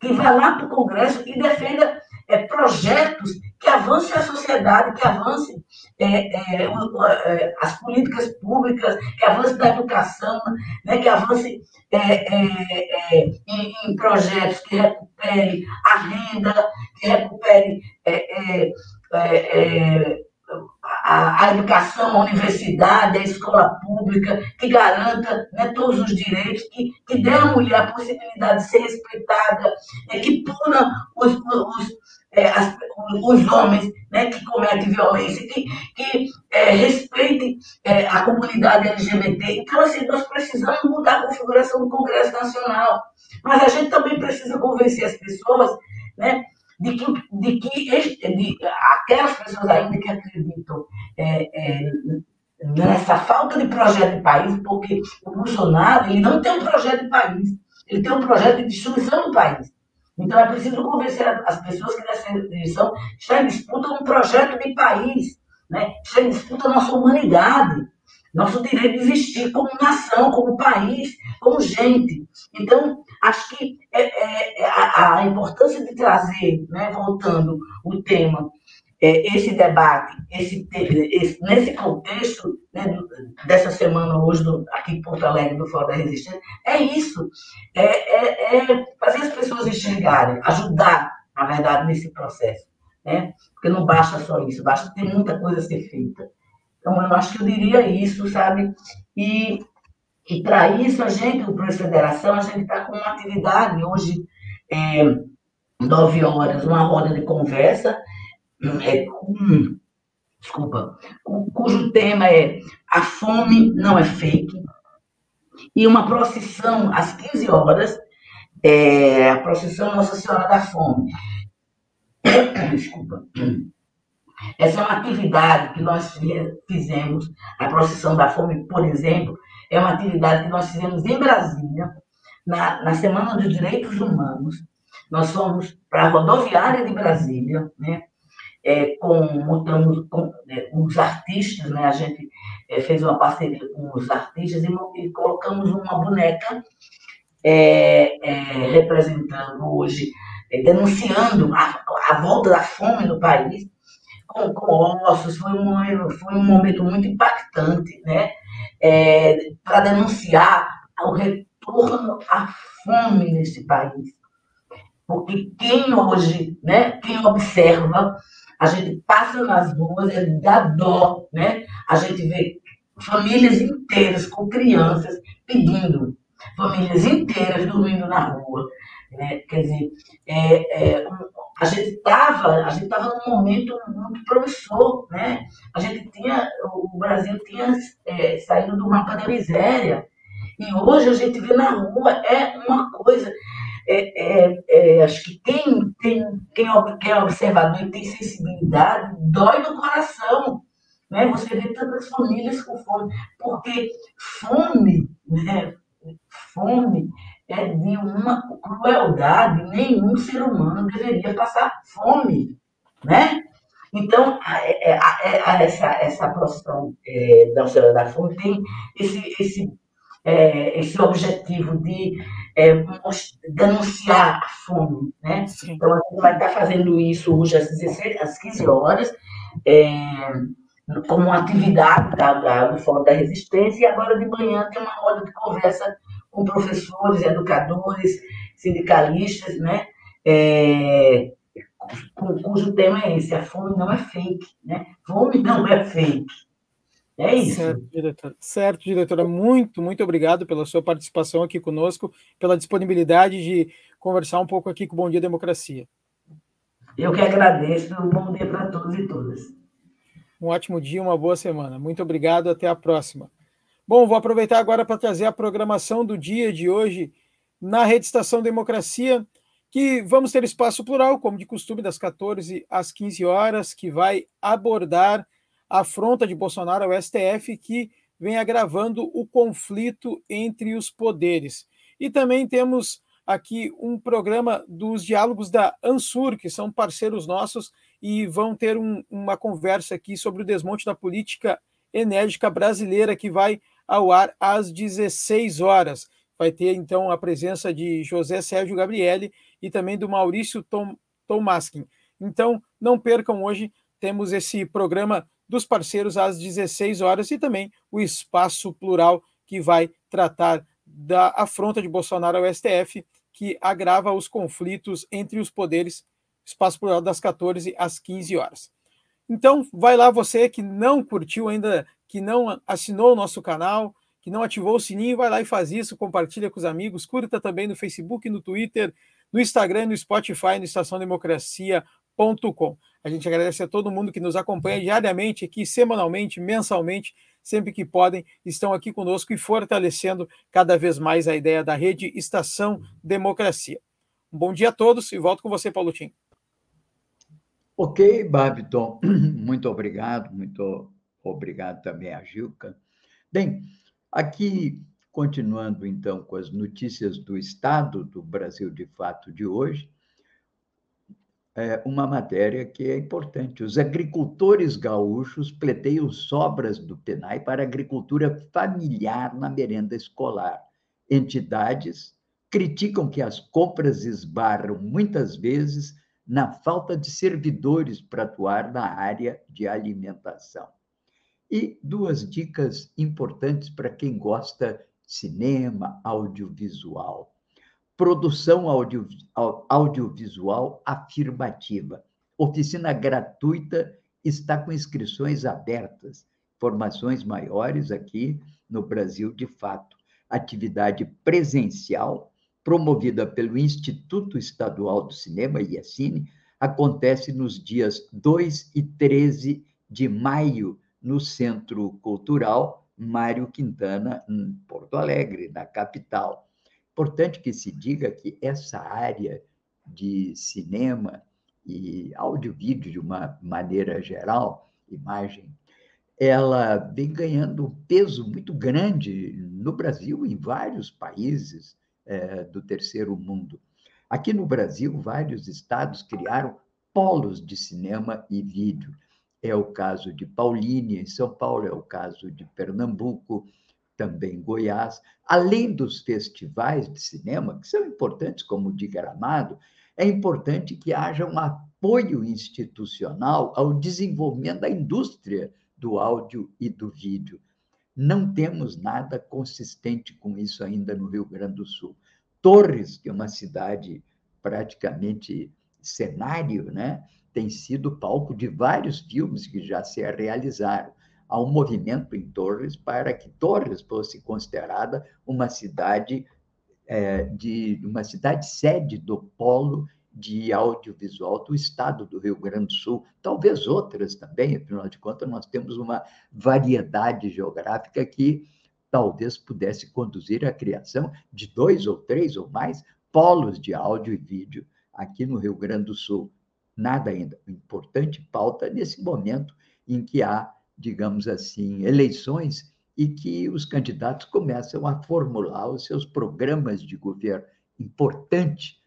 D: que vá lá para o Congresso e defenda é, projetos que avancem a sociedade, que avancem é, é, é, as políticas públicas, que avancem na educação, né, que avancem é, é, em, em, projetos que recuperem a renda, que recuperem a, a, educação, a universidade, a escola pública, que garanta né, todos os direitos, que, que dê à mulher a possibilidade de ser respeitada, é, que puna os, os, é, as, os homens né, que cometem violência, que, que é, respeitem é, a comunidade LGBT. Então, assim, nós precisamos mudar a configuração do Congresso Nacional. Mas a gente também precisa convencer as pessoas né, de que, de que de, aquelas pessoas ainda que acreditam é, é, nessa falta de projeto de país, porque o Bolsonaro ele não tem um projeto de país, ele tem um projeto de destruição do país. Então é preciso convencer as pessoas que nessa eleição está em disputa um projeto de país, né? está em disputa nossa humanidade, nosso direito de existir como nação, como país, como gente. Então, acho que é, é, é a, a, importância de trazer, né, voltando o tema, é, esse debate, esse, esse, nesse contexto né, dessa semana hoje do, aqui em Porto Alegre, do Fórum da Resistência, é isso. É, é, é, fazer as pessoas enxergarem, ajudar, na verdade, nesse processo. Né? Porque não basta só isso, basta ter muita coisa a ser feita. Então, eu acho que eu diria isso, sabe? E e para isso, a gente, o Projeto Federação, a gente está com uma atividade hoje, é, nove horas, uma roda de conversa, é, com, desculpa, cujo tema é A Fome Não é Fake, e uma procissão às 15 horas, é, a procissão Nossa Senhora da Fome. Desculpa. Essa é uma atividade que nós fizemos, a procissão da fome, por exemplo, é uma atividade que nós fizemos em Brasília, na, na Semana dos Direitos Humanos. Nós fomos para a rodoviária de Brasília, né? É, com, montamos com é, os artistas, né? A gente é, fez uma parceria com os artistas e, e colocamos uma boneca é, é, representando hoje, é, denunciando a, a volta da fome no país, com, com ossos. Foi um, foi um momento muito impactante, né? é, para denunciar o retorno à fome nesse país. Porque quem hoje, né, quem observa, a gente passa nas ruas, é dá dó, né? A gente vê famílias inteiras com crianças pedindo, famílias inteiras dormindo na rua. Né? Quer dizer, é, é, a gente estava a gente tava num momento muito promissor, né? A gente tinha, o Brasil tinha é, saído do mapa da miséria e hoje a gente vê na rua é uma coisa, é, é, é acho que quem tem quem, quem é observador e tem sensibilidade dói no coração, né? Você vê tantas famílias com fome, porque fome, né? Fome é de uma crueldade, nenhum ser humano deveria passar fome, né? Então, a, é, a, a, a, essa, essa profissão é, da Senhora da Fome tem esse, esse, é, esse objetivo de é, denunciar a fome, né? Sim. Então, a gente vai estar fazendo isso hoje às, 16, às 15 horas, é, como uma atividade da, da, do Fórum da Resistência, e agora de manhã tem uma roda de conversa com professores, educadores, sindicalistas, né? É, cujo tema é esse, a fome não é fake, né? Fome não é fake. É isso.
B: Certo, diretora. Certo, diretora. Muito, muito obrigado pela sua participação aqui conosco, pela disponibilidade de conversar um pouco aqui com o Bom Dia Democracia.
D: Eu que agradeço. Um bom dia para todos e todas.
B: Um ótimo dia, uma boa semana. Muito obrigado, até a próxima. Bom, vou aproveitar agora para trazer a programação do dia de hoje na Rede Estação Democracia, que vamos ter espaço plural, como de costume, das 14 às 15 horas, que vai abordar afronta de Bolsonaro ao STF, que vem agravando o conflito entre os poderes. E também temos aqui um programa dos diálogos da Ansur, que são parceiros nossos, e vão ter um, uma conversa aqui sobre o desmonte da política enérgica brasileira, que vai ao ar às 16 horas. Vai ter, então, a presença de José Sérgio Gabriele e também do Maurício Tom, Tomaskin. Então, não percam hoje, temos esse programa dos parceiros às 16 horas e também o Espaço Plural, que vai tratar da afronta de Bolsonaro ao STF, que agrava os conflitos entre os poderes, Espaço Plural das 14 às 15 horas. Então, vai lá você que não curtiu ainda, que não assinou o nosso canal, que não ativou o sininho, vai lá e faz isso, compartilha com os amigos, curta também no Facebook, no Twitter, no Instagram, no Spotify, no estaçãodemocracia.com. A gente agradece a todo mundo que nos acompanha diariamente aqui, semanalmente, mensalmente, sempre que podem, estão aqui conosco e fortalecendo cada vez mais a ideia da rede Estação Democracia. Um bom dia a todos e volto com você, Paulo Tim.
A: Ok, Babiton, muito obrigado, muito obrigado também a Gilca. Bem, aqui, continuando então com as notícias do Estado do Brasil de Fato de hoje, é, uma matéria que é importante. Os agricultores gaúchos pleteiam sobras do PENAI para agricultura familiar na merenda escolar. Entidades criticam que as compras esbarram muitas vezes na falta de servidores para atuar na área de alimentação. E duas dicas importantes para quem gosta cinema, audiovisual produção audio, audiovisual afirmativa. Oficina gratuita está com inscrições abertas. Formações maiores aqui no Brasil, de fato. Atividade presencial, promovida pelo Instituto Estadual do Cinema, IACINE, acontece nos dias 2 e 13 de maio, no Centro Cultural Mário Quintana, em Porto Alegre, na capital. Importante que se diga que essa área de cinema e áudio-vídeo, de uma maneira geral, imagem, ela vem ganhando um peso muito grande no Brasil e em vários países é, do terceiro mundo. Aqui no Brasil, vários estados criaram polos de cinema e vídeo. É o caso de Paulínia, em São Paulo, é o caso de Pernambuco, também Goiás, além dos festivais de cinema, que são importantes, como o de Gramado, é importante que haja um apoio institucional ao desenvolvimento da indústria do áudio e do vídeo. Não temos nada consistente com isso ainda no Rio Grande do Sul. Torres, que é uma cidade praticamente cenário, né, tem sido palco de vários filmes que já se realizaram há um movimento em Torres para que Torres fosse considerada uma cidade é, de uma cidade sede do polo de audiovisual do estado do Rio Grande do Sul, talvez outras também, afinal de contas, nós temos uma variedade geográfica que talvez pudesse conduzir à criação de dois ou três ou mais polos de áudio e vídeo aqui no Rio Grande do Sul. Nada ainda. Importante pauta nesse momento em que há digamos assim, eleições e que os candidatos começam a formular os seus programas de governo. Importante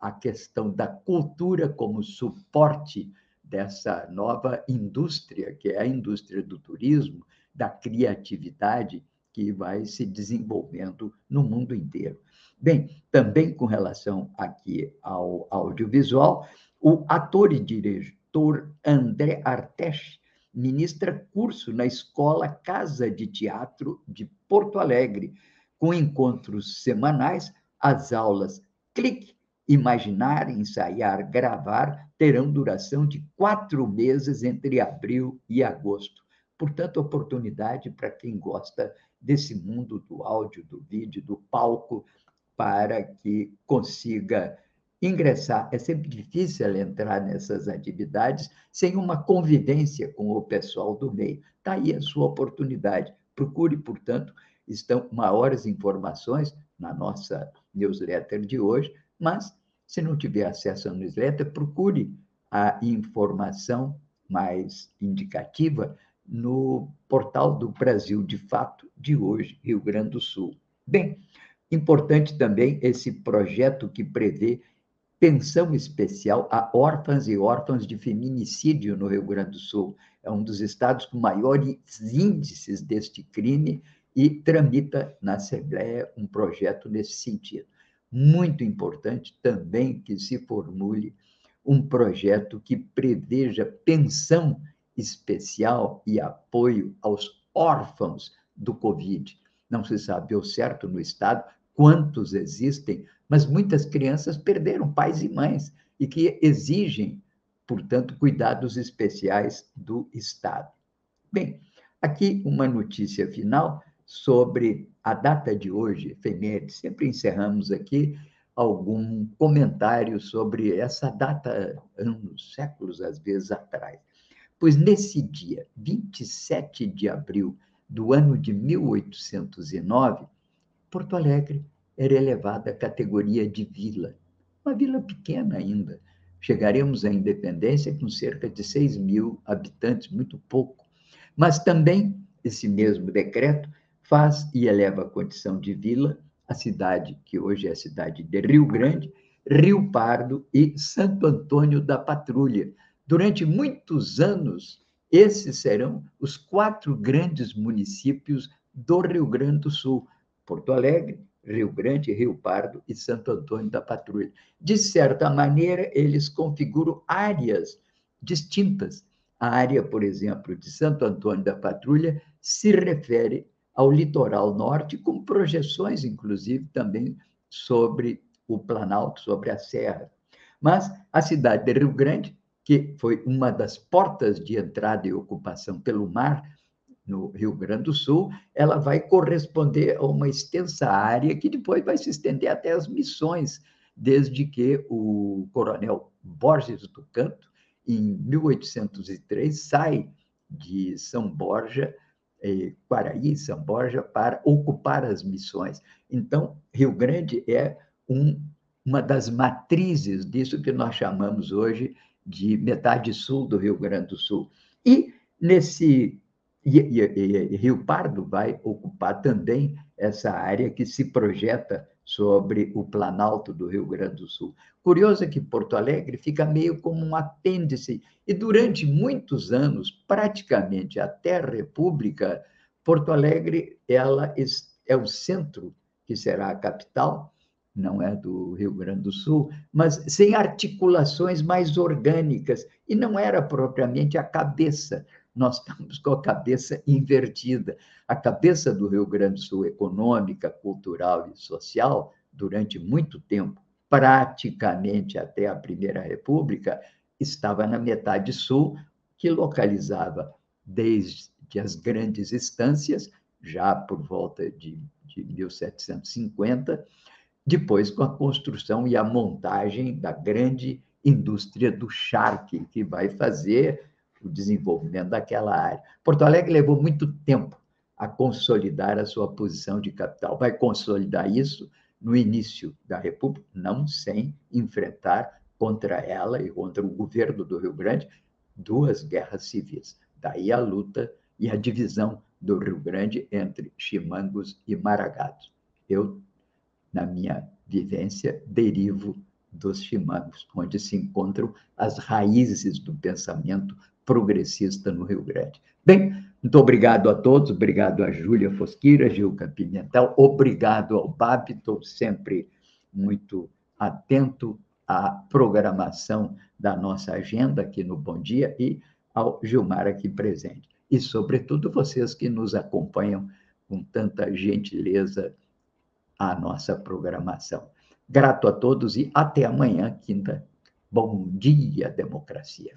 A: a questão da cultura como suporte dessa nova indústria, que é a indústria do turismo, da criatividade que vai se desenvolvendo no mundo inteiro. Bem, também com relação aqui ao audiovisual, o ator e diretor André Artes ministra curso na Escola Casa de Teatro de Porto Alegre, com encontros semanais. As aulas Clique, Imaginar, Ensaiar, Gravar terão duração de quatro meses entre abril e agosto. Portanto, oportunidade para quem gosta desse mundo do áudio, do vídeo, do palco, para que consiga ingressar. É sempre difícil entrar nessas atividades sem uma convivência com o pessoal do meio. Está aí a sua oportunidade. Procure, portanto, estão maiores informações na nossa newsletter de hoje, mas se não tiver acesso à newsletter, procure a informação mais indicativa no portal do Brasil de Fato de hoje, Rio Grande do Sul. Bem, importante também esse projeto que prevê pensão especial a órfãs e órfãos de feminicídio no Rio Grande do Sul. É um dos estados com maiores índices deste crime e tramita na Assembleia um projeto nesse sentido. Muito importante também que se formule um projeto que preveja pensão especial e apoio aos órfãos do Covid. Não se sabe ao certo no Estado quantos existem, mas muitas crianças perderam pais e mães e que exigem, portanto, cuidados especiais do Estado. Bem, aqui uma notícia final sobre a data de hoje, efeméride. Sempre encerramos aqui algum comentário sobre essa data, anos, séculos, às vezes, atrás. Pois nesse dia, 27 de abril do ano de 1809, Porto Alegre era elevada à categoria de vila, uma vila pequena ainda. Chegaremos à independência com cerca de 6 mil habitantes, muito pouco. Mas também, esse mesmo decreto faz e eleva a condição de vila a cidade que hoje é a cidade de Rio Grande, Rio Pardo e Santo Antônio da Patrulha. Durante muitos anos, esses serão os quatro grandes municípios do Rio Grande do Sul: Porto Alegre, Rio Grande, Rio Pardo e Santo Antônio da Patrulha. De certa maneira, eles configuram áreas distintas. A área, por exemplo, de Santo Antônio da Patrulha se refere ao litoral norte, com projeções, inclusive, também sobre o Planalto, sobre a Serra. Mas a cidade de Rio Grande, que foi uma das portas de entrada e ocupação pelo mar, no Rio Grande do Sul, ela vai corresponder a uma extensa área que depois vai se estender até as missões, desde que o coronel Borges do Canto, em 1803, sai de São Borja, eh, Quaraí, São Borja, para ocupar as missões. Então, Rio Grande é um, uma das matrizes disso que nós chamamos hoje de metade sul do Rio Grande do Sul. E nesse e, e, e, Rio Pardo vai ocupar também essa área que se projeta sobre o Planalto do Rio Grande do Sul. Curioso é que Porto Alegre fica meio como um apêndice, e durante muitos anos, praticamente até a República, Porto Alegre ela é o centro, que será a capital, não é do Rio Grande do Sul, mas sem articulações mais orgânicas, e não era propriamente a cabeça nós estamos com a cabeça invertida. A cabeça do Rio Grande do Sul, econômica, cultural e social, durante muito tempo, praticamente até a Primeira República, estava na metade sul, que localizava desde as grandes estâncias, já por volta de, de 1750, depois com a construção e a montagem da grande indústria do charque, que vai fazer o desenvolvimento daquela área. Porto Alegre levou muito tempo a consolidar a sua posição de capital. Vai consolidar isso no início da República, não sem enfrentar contra ela e contra o governo do Rio Grande duas guerras civis. Daí a luta e a divisão do Rio Grande entre chimangos e maragados. Eu, na minha vivência, derivo dos chimangos, onde se encontram as raízes do pensamento progressista no Rio Grande. Bem, muito obrigado a todos, obrigado a Júlia Fosquira, Gilca Pimentel, obrigado ao Babi, estou sempre muito atento à programação da nossa agenda aqui no Bom Dia e ao Gilmar aqui presente. E, sobretudo, vocês que nos acompanham com tanta gentileza a nossa programação. Grato a todos e até amanhã, quinta. Bom dia, democracia.